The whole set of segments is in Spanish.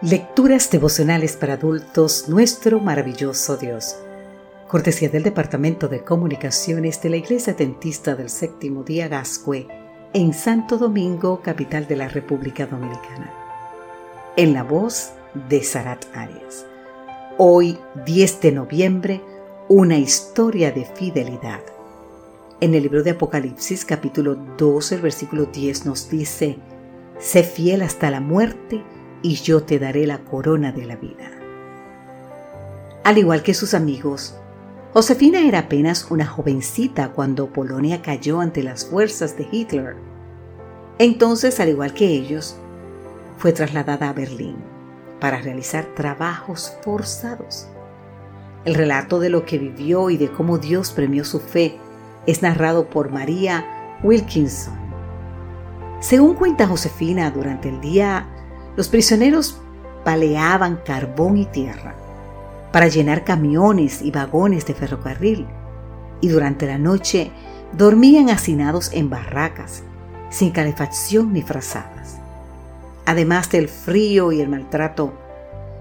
Lecturas devocionales para adultos, nuestro maravilloso Dios. Cortesía del Departamento de Comunicaciones de la Iglesia Dentista del Séptimo Día Gascue, en Santo Domingo, capital de la República Dominicana. En la voz de Sarat Arias. Hoy, 10 de noviembre, una historia de fidelidad. En el libro de Apocalipsis, capítulo 12, el versículo 10 nos dice, Sé fiel hasta la muerte y yo te daré la corona de la vida. Al igual que sus amigos, Josefina era apenas una jovencita cuando Polonia cayó ante las fuerzas de Hitler. Entonces, al igual que ellos, fue trasladada a Berlín para realizar trabajos forzados. El relato de lo que vivió y de cómo Dios premió su fe es narrado por María Wilkinson. Según cuenta Josefina, durante el día los prisioneros paleaban carbón y tierra para llenar camiones y vagones de ferrocarril y durante la noche dormían hacinados en barracas, sin calefacción ni frazadas. Además del frío y el maltrato,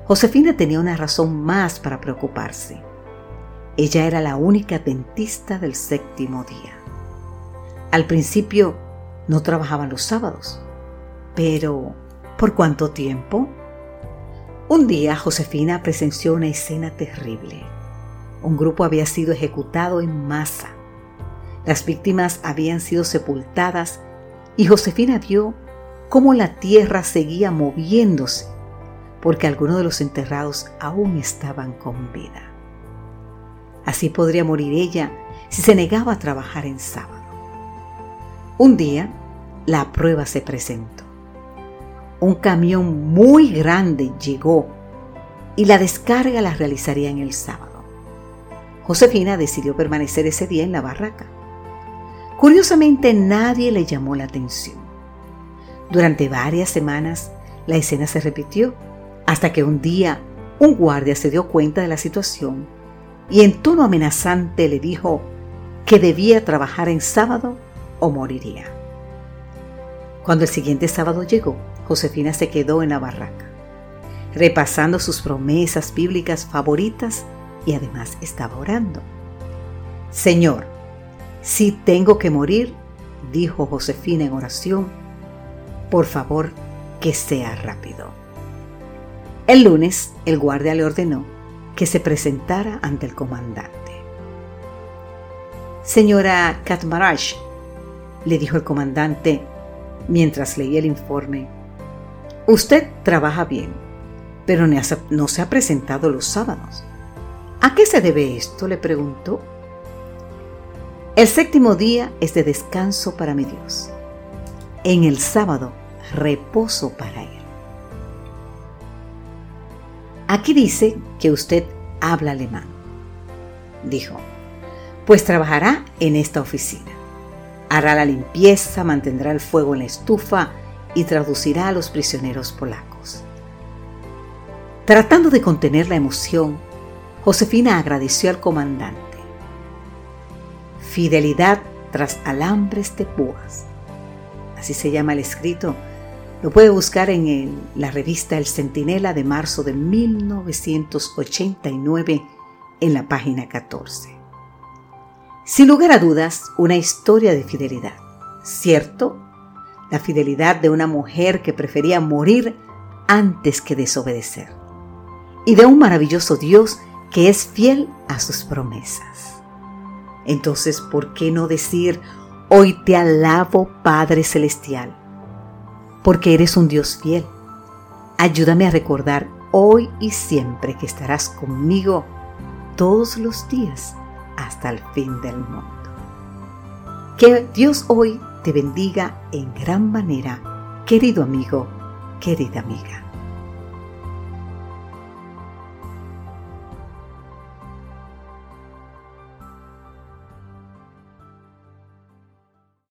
Josefina tenía una razón más para preocuparse. Ella era la única dentista del séptimo día. Al principio no trabajaban los sábados, pero ¿Por cuánto tiempo? Un día Josefina presenció una escena terrible. Un grupo había sido ejecutado en masa. Las víctimas habían sido sepultadas y Josefina vio cómo la tierra seguía moviéndose porque algunos de los enterrados aún estaban con vida. Así podría morir ella si se negaba a trabajar en sábado. Un día, la prueba se presentó un camión muy grande llegó y la descarga la realizaría en el sábado. Josefina decidió permanecer ese día en la barraca. Curiosamente nadie le llamó la atención. Durante varias semanas la escena se repitió hasta que un día un guardia se dio cuenta de la situación y en tono amenazante le dijo que debía trabajar en sábado o moriría. Cuando el siguiente sábado llegó, Josefina se quedó en la barraca, repasando sus promesas bíblicas favoritas y además estaba orando. Señor, si tengo que morir, dijo Josefina en oración, por favor que sea rápido. El lunes, el guardia le ordenó que se presentara ante el comandante. Señora Katmaraj, le dijo el comandante mientras leía el informe, Usted trabaja bien, pero no se ha presentado los sábados. ¿A qué se debe esto? le preguntó. El séptimo día es de descanso para mi Dios. En el sábado, reposo para Él. Aquí dice que usted habla alemán. Dijo, pues trabajará en esta oficina. Hará la limpieza, mantendrá el fuego en la estufa, y traducirá a los prisioneros polacos. Tratando de contener la emoción, Josefina agradeció al comandante. Fidelidad tras alambres de púas. Así se llama el escrito. Lo puede buscar en la revista El Centinela de marzo de 1989 en la página 14. Sin lugar a dudas, una historia de fidelidad. Cierto, la fidelidad de una mujer que prefería morir antes que desobedecer, y de un maravilloso Dios que es fiel a sus promesas. Entonces, ¿por qué no decir, hoy te alabo Padre Celestial? Porque eres un Dios fiel. Ayúdame a recordar hoy y siempre que estarás conmigo todos los días hasta el fin del mundo. Que Dios hoy te bendiga en gran manera, querido amigo, querida amiga.